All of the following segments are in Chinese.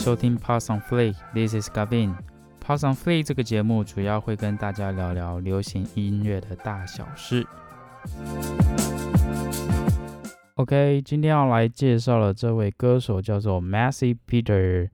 收听 Pass on Flea，This is Gavin。Pass on Flea 这个节目主要会跟大家聊聊流行音乐的大小事。OK，今天要来介绍的这位歌手叫做 Massey Peter。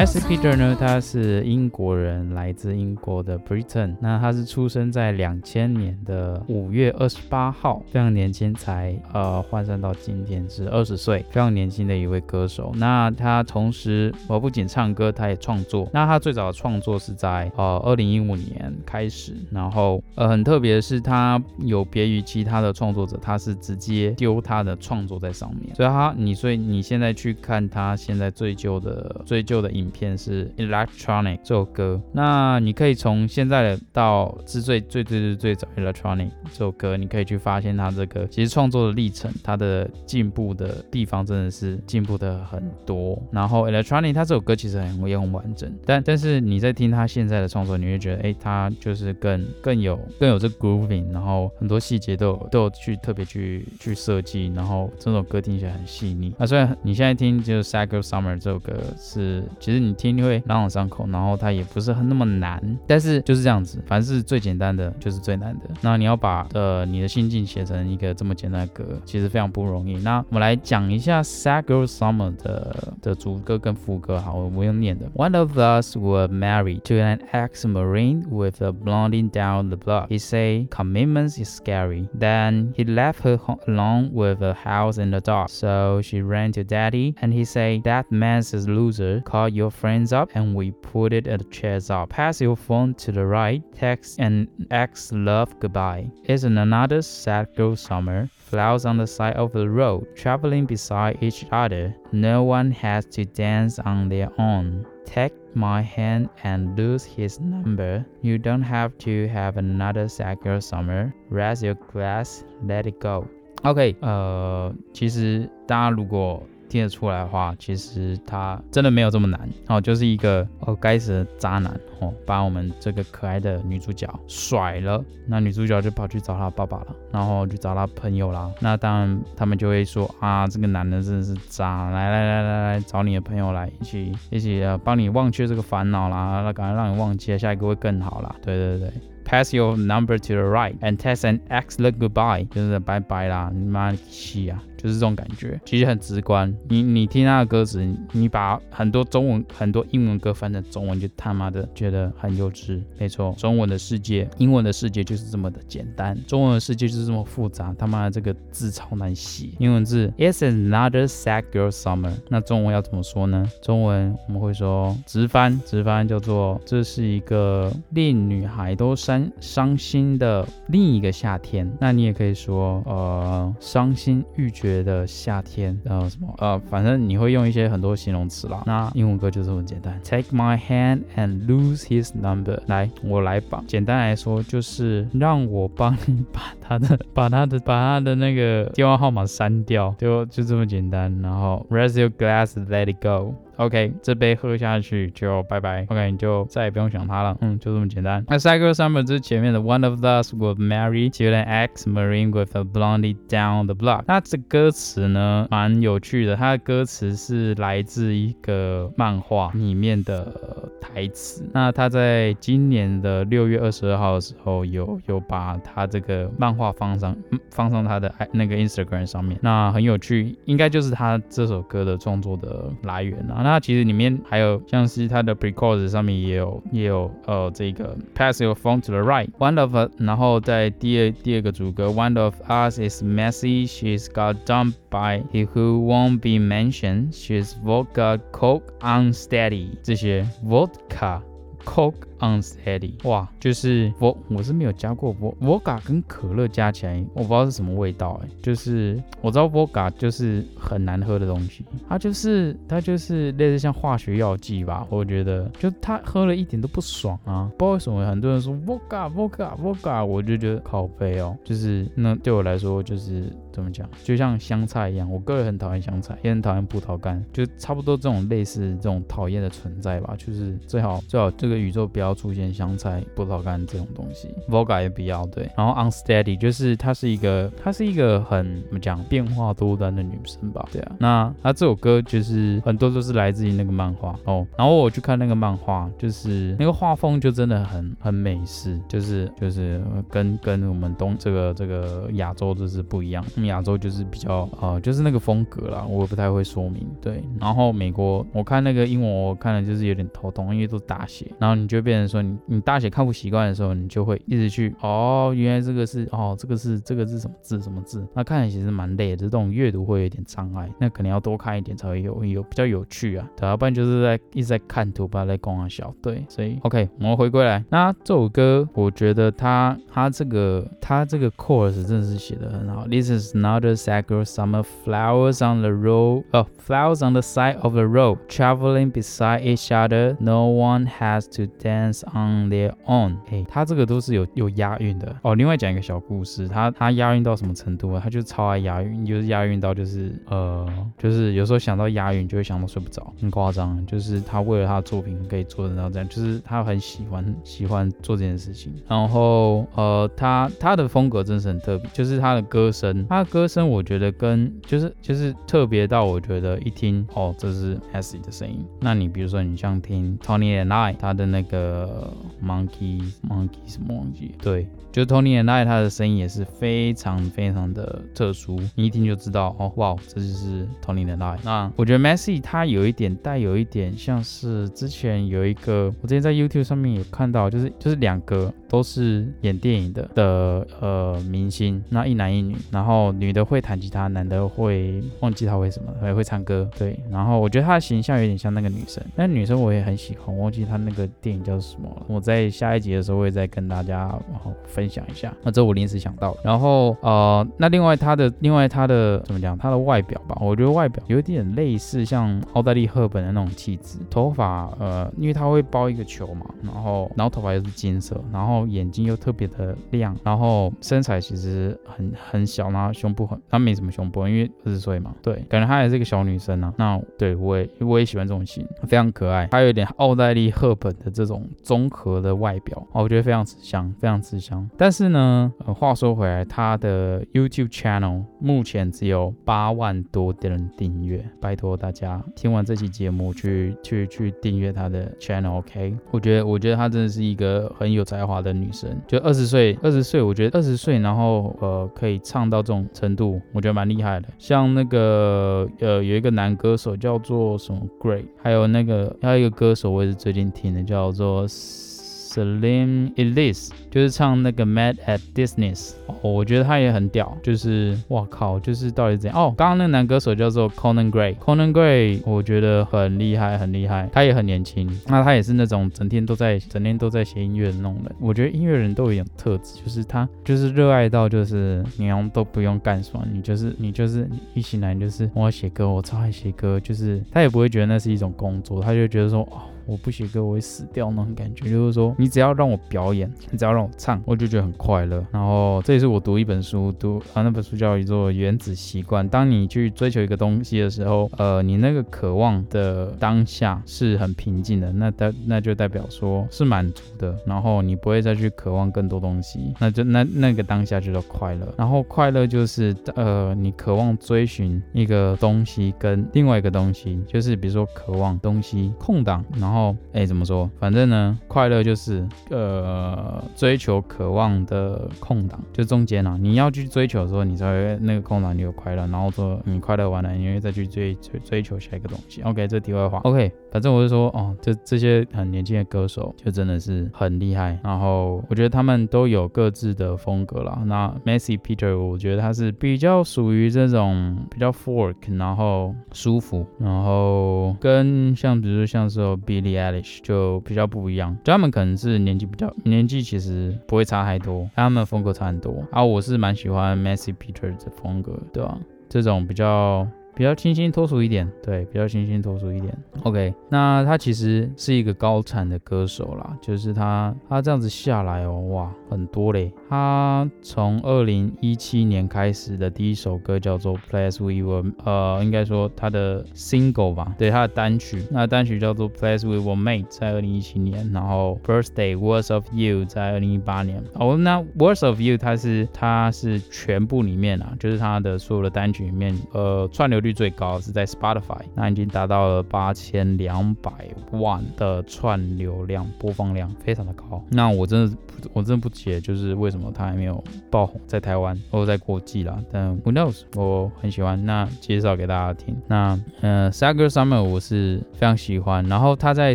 S. Peter 呢，他是英国人，来自英国的 Britain。那他是出生在两千年的五月二十八号，非常年轻，才呃换算到今天是二十岁，非常年轻的一位歌手。那他同时，我不仅唱歌，他也创作。那他最早的创作是在呃二零一五年开始，然后呃很特别的是，他有别于其他的创作者，他是直接丢他的创作在上面。所以他你所以你现在去看他现在最旧的最旧的影。片是 Electronic 这首歌，那你可以从现在的到之最最最最最早 Electronic 这首歌，你可以去发现他这个其实创作的历程，他的进步的地方真的是进步的很多。然后 Electronic 他这首歌其实很也很完整，但但是你在听他现在的创作，你会觉得哎，他就是更更有更有这 grooving，然后很多细节都有都有去特别去去设计，然后这首歌听起来很细腻。那虽然你现在听就是 Sad Girl Summer 这首歌是。其实你听会朗朗上口，然后它也不是很那么难，但是就是这样子，凡是最简单的就是最难的。那你要把呃你的心境写成一个这么简单的歌，其实非常不容易。那我们来讲一下《Sad Girl Summer》的的主歌跟副歌，好，我用念的。One of us were married to an ex-marine with a blondie down the block. He say commitments is scary. Then he left her alone with a house and a dog. So she ran to daddy, and he say that man's a loser. Call you your friends up and we put it at the chairs up. Pass your phone to the right, text and ex love goodbye. Isn't another sad girl summer? Flowers on the side of the road, traveling beside each other. No one has to dance on their own. Take my hand and lose his number. You don't have to have another sad girl summer. Raise your glass, let it go. OK，呃，其实大家如果 听得出来的话，其实他真的没有这么难哦，就是一个哦该死的渣男哦，把我们这个可爱的女主角甩了，那女主角就跑去找她爸爸了，然后去找她朋友啦。那当然他们就会说啊，这个男的真的是渣，来来来来来找你的朋友来一起一起呃帮你忘却这个烦恼啦，那赶快让你忘记，下一个会更好啦。对对对，pass your number to the right and test an excellent goodbye，就是拜拜啦，你妈气啊！就是这种感觉，其实很直观。你你听他的歌词，你把很多中文、很多英文歌翻成中文，就他妈的觉得很幼稚。没错，中文的世界，英文的世界就是这么的简单，中文的世界就是这么复杂。他妈的这个字超难写，英文字 It's another sad girl summer。那中文要怎么说呢？中文我们会说直翻，直翻叫做这是一个令女孩都伤伤心的另一个夏天。那你也可以说呃伤心欲绝。的夏天，然后什么呃，反正你会用一些很多形容词啦。那英文歌就这么简单，Take my hand and lose his number。来，我来吧。简单来说，就是让我帮你把他的、把他的、把他的那个电话号码删掉，就就这么简单。然后，raise your glass, let it go。OK，这杯喝下去就拜拜。OK，你就再也不用想他了。嗯，就这么简单。那 Cycle Summer 这前面的 One of us will marry to an ex-marine with a blondie down the block。那这歌词呢，蛮有趣的。它的歌词是来自一个漫画里面的台词。那他在今年的六月二十二号的时候，有有把他这个漫画放上放上他的那个 Instagram 上面。那很有趣，应该就是他这首歌的创作的来源啊。那其实里面还有像是他的 pre-chorus 上面也有也有呃这个 pass your phone to the right，one of，然后在第二第二个主歌 one of us is messy，she's got dump by he who won't be mentioned，she's vodka coke unsteady，这些 vodka coke。Unsteady，哇，就是我我是没有加过我 vodka 跟可乐加起来，我不知道是什么味道哎，就是我知道 vodka 就是很难喝的东西，它就是它就是类似像化学药剂吧，我觉得就它喝了一点都不爽啊，不知道为什么很多人说 vodka vodka vodka，我就觉得靠背哦，就是那对我来说就是怎么讲，就像香菜一样，我个人很讨厌香菜，也很讨厌葡萄干，就差不多这种类似这种讨厌的存在吧，就是最好最好这。个宇宙不要出现香菜、葡萄干这种东西，Voga 也不要对。然后 Unsteady 就是她是一个，她是一个很怎么讲变化多端的女生吧？对啊。那她这首歌就是很多都是来自于那个漫画哦。然后我去看那个漫画，就是那个画风就真的很很美式，就是就是跟跟我们东这个这个亚洲就是不一样。亚洲就是比较呃就是那个风格啦，我不太会说明。对。然后美国我看那个英文我看了就是有点头痛，因为都是大写。然后你就变成说你你大写看不习惯的时候，你就会一直去哦，原来这个是哦，这个是这个是什么字什么字？那看起来其实蛮累的，这种阅读会有点障碍。那可能要多看一点才会有有比较有趣啊，对，要不然就是在一直在看图，不要在光啊小。对，所以 OK，我们回归来。那这首歌，我觉得它它这个它这个 course 真的是写的很好。This is not a sacred summer flowers on the road, oh flowers on the side of the road, traveling beside each other. No one has to dance on their own。哎，他这个都是有有押韵的哦。另外讲一个小故事，他他押韵到什么程度啊？他就超爱押韵，就是押韵到就是呃，就是有时候想到押韵就会想到睡不着，很夸张。就是他为了他的作品可以做得到这样，就是他很喜欢喜欢做这件事情。然后呃，他他的风格真是很特别，就是他的歌声，他的歌声我觉得跟就是就是特别到我觉得一听哦，这是 S 的声音。那你比如说你像听 Tony and I 他的那个个 Monkey Monkey 什么忘记？对，就 Tony and I 他的声音也是非常非常的特殊，你一听就知道哦，哇，这就是 Tony and I。那我觉得 Messi 他有一点带有一点像是之前有一个，我之前在 YouTube 上面有看到，就是就是两个都是演电影的的呃明星，那一男一女，然后女的会弹吉他，男的会忘记他为什么，也会唱歌，对，然后我觉得他的形象有点像那个女生，那女生我也很喜欢，我忘记他那个电影叫什么，我在下一集的时候会再跟大家然后分享一下，那这我临时想到，然后呃，那另外他的另外他的怎么讲，他的外表吧，我觉得外表有点类似像奥黛丽赫本的那种气质，头发呃，因为他会包一个球嘛，然后然后头发又是金色，然后眼睛又特别的亮，然后身材其实很很小，然后胸部很，他没什么胸部，因为二十岁嘛，对，感觉她也是个小女生啊。那对我也我也喜欢这种型，非常可爱，她有点奥黛丽赫本的这种综合的外表，哦，我觉得非常吃香，非常吃香。但是呢，话说回来，他的 YouTube channel 目前只有八万多的人订阅，拜托大家听完这期节目去去去订阅他的 channel，OK？我觉得我觉得她真的是一个很有才华的女生，就二十岁，二十岁，我觉得二十岁，然后呃可以唱到这种程度，我觉得蛮厉害的。像那个呃有一个男歌手叫做什么 Great，还有那个还有一个歌手我也是最近听的，叫做。Slim Elise 就是唱那个 Mad at Disney，哦，我觉得他也很屌，就是哇靠，就是到底怎样？哦，刚刚那个男歌手叫做 Conan Gray，Conan Gray 我觉得很厉害，很厉害，他也很年轻，那他也是那种整天都在整天都在写音乐的那种人。我觉得音乐人都有一种特质，就是他就是热爱到就是你都不用干什么，你就是你就是一醒来就是我要写歌，我超爱写歌，就是他也不会觉得那是一种工作，他就觉得说哦。我不写歌我会死掉那种感觉，就是说你只要让我表演，你只要让我唱，我就觉得很快乐。然后这也是我读一本书，读啊那本书叫做《原子习惯》。当你去追求一个东西的时候，呃，你那个渴望的当下是很平静的，那代那就代表说是满足的。然后你不会再去渴望更多东西，那就那那个当下就叫快乐。然后快乐就是呃，你渴望追寻一个东西跟另外一个东西，就是比如说渴望东西空档，然后。哎，怎么说？反正呢，快乐就是呃追求、渴望的空档，就中间啊，你要去追求的时候，你才会那个空档你有快乐。然后说你快乐完了，你会再去追追追求下一个东西。OK，这题外话。OK，反正我是说哦，这这些很年轻的歌手就真的是很厉害。然后我觉得他们都有各自的风格啦。那 Messi Peter，我觉得他是比较属于这种比较 fork，然后舒服，然后跟像比如说像是 Billy。Alice 就比较不一样，他们可能是年纪比较年纪其实不会差太多，但他们风格差很多啊。我是蛮喜欢 Messi Peter 的风格，对吧？这种比较。比比较清新脱俗一点，对，比较清新脱俗一点。OK，那他其实是一个高产的歌手啦，就是他他这样子下来哦，哇，很多嘞。他从二零一七年开始的第一首歌叫做《Place We Were》，呃，应该说他的 single 吧，对，他的单曲，那单曲叫做《Place We Were Made》在二零一七年，然后《Birthday Words of You》在二零一八年。哦，那《Words of You》它是它是全部里面啊，就是他的所有的单曲里面，呃，串流率最高是在 Spotify，那已经达到了八千两百万的串流量播放量，非常的高。那我真的我真的不解，就是为什么他还没有爆红在台湾或者在国际啦？但 Who knows？我很喜欢，那介绍给大家听。那呃，Sager Summer 我是非常喜欢。然后他在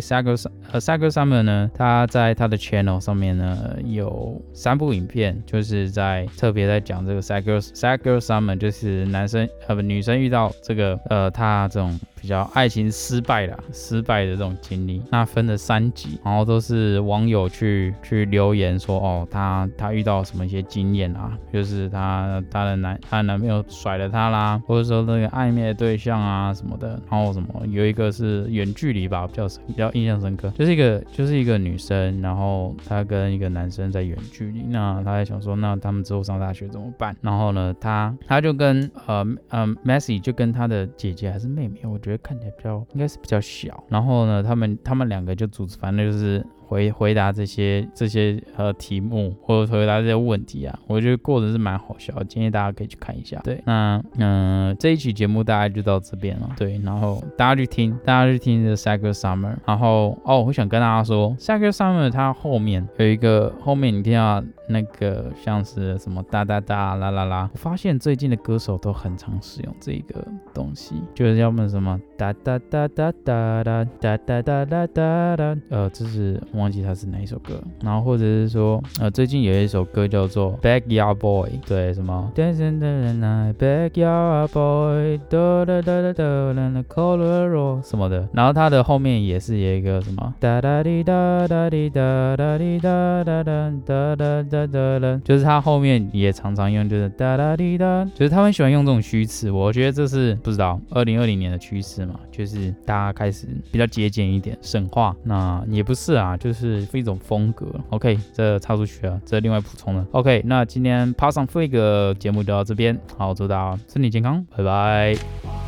Sager 呃 Sager Summer 呢，他在他的 channel 上面呢有三部影片，就是在特别在讲这个 Sager Sager Summer，就是男生呃不女生遇到这个呃他这种。比较爱情失败的失败的这种经历，那分了三集，然后都是网友去去留言说，哦，他他遇到什么一些经验啊，就是他他的男他的男朋友甩了他啦，或者说那个暧昧的对象啊什么的，然后什么有一个是远距离吧，比较比较印象深刻，就是一个就是一个女生，然后她跟一个男生在远距离，那她在想说，那他们之后上大学怎么办？然后呢，她她就跟呃呃 Messi 就跟她的姐姐还是妹妹，我。觉得看起来比较应该是比较小，然后呢，他们他们两个就组织，反正就是。回回答这些这些呃题目，或者回答这些问题啊，我觉得过程是蛮好笑，建议大家可以去看一下。对，那嗯这一期节目大概就到这边了。对，然后大家去听，大家去听这个 Sacred Summer。然后哦，我想跟大家说，Sacred Summer 它后面有一个后面你听到那个像是什么哒哒哒啦啦啦，我发现最近的歌手都很常使用这个东西，就是要么什么哒哒哒哒哒哒哒哒哒哒哒，呃，这是。忘记它是哪一首歌，然后或者是说，呃，最近有一首歌叫做《Backyard Boy》，对，什么？Dancing in the backyard boy，哒哒哒哒哒哒，Colorado 什么的，然后它的后面也是有一个什么？哒哒滴哒哒滴哒哒滴哒哒哒哒哒哒哒哒，就是它后面也常常用，就是哒哒滴哒，就是他们喜欢用这种虚词，我觉得这是不知道二零二零年的趋势就是大家开始比较节俭一点，省话，那也不是啊。就是一种风格，OK，这插出去了，这另外补充了，OK，那今天 Pass on Fake 节目就到这边，好，祝大家身体健康，拜拜。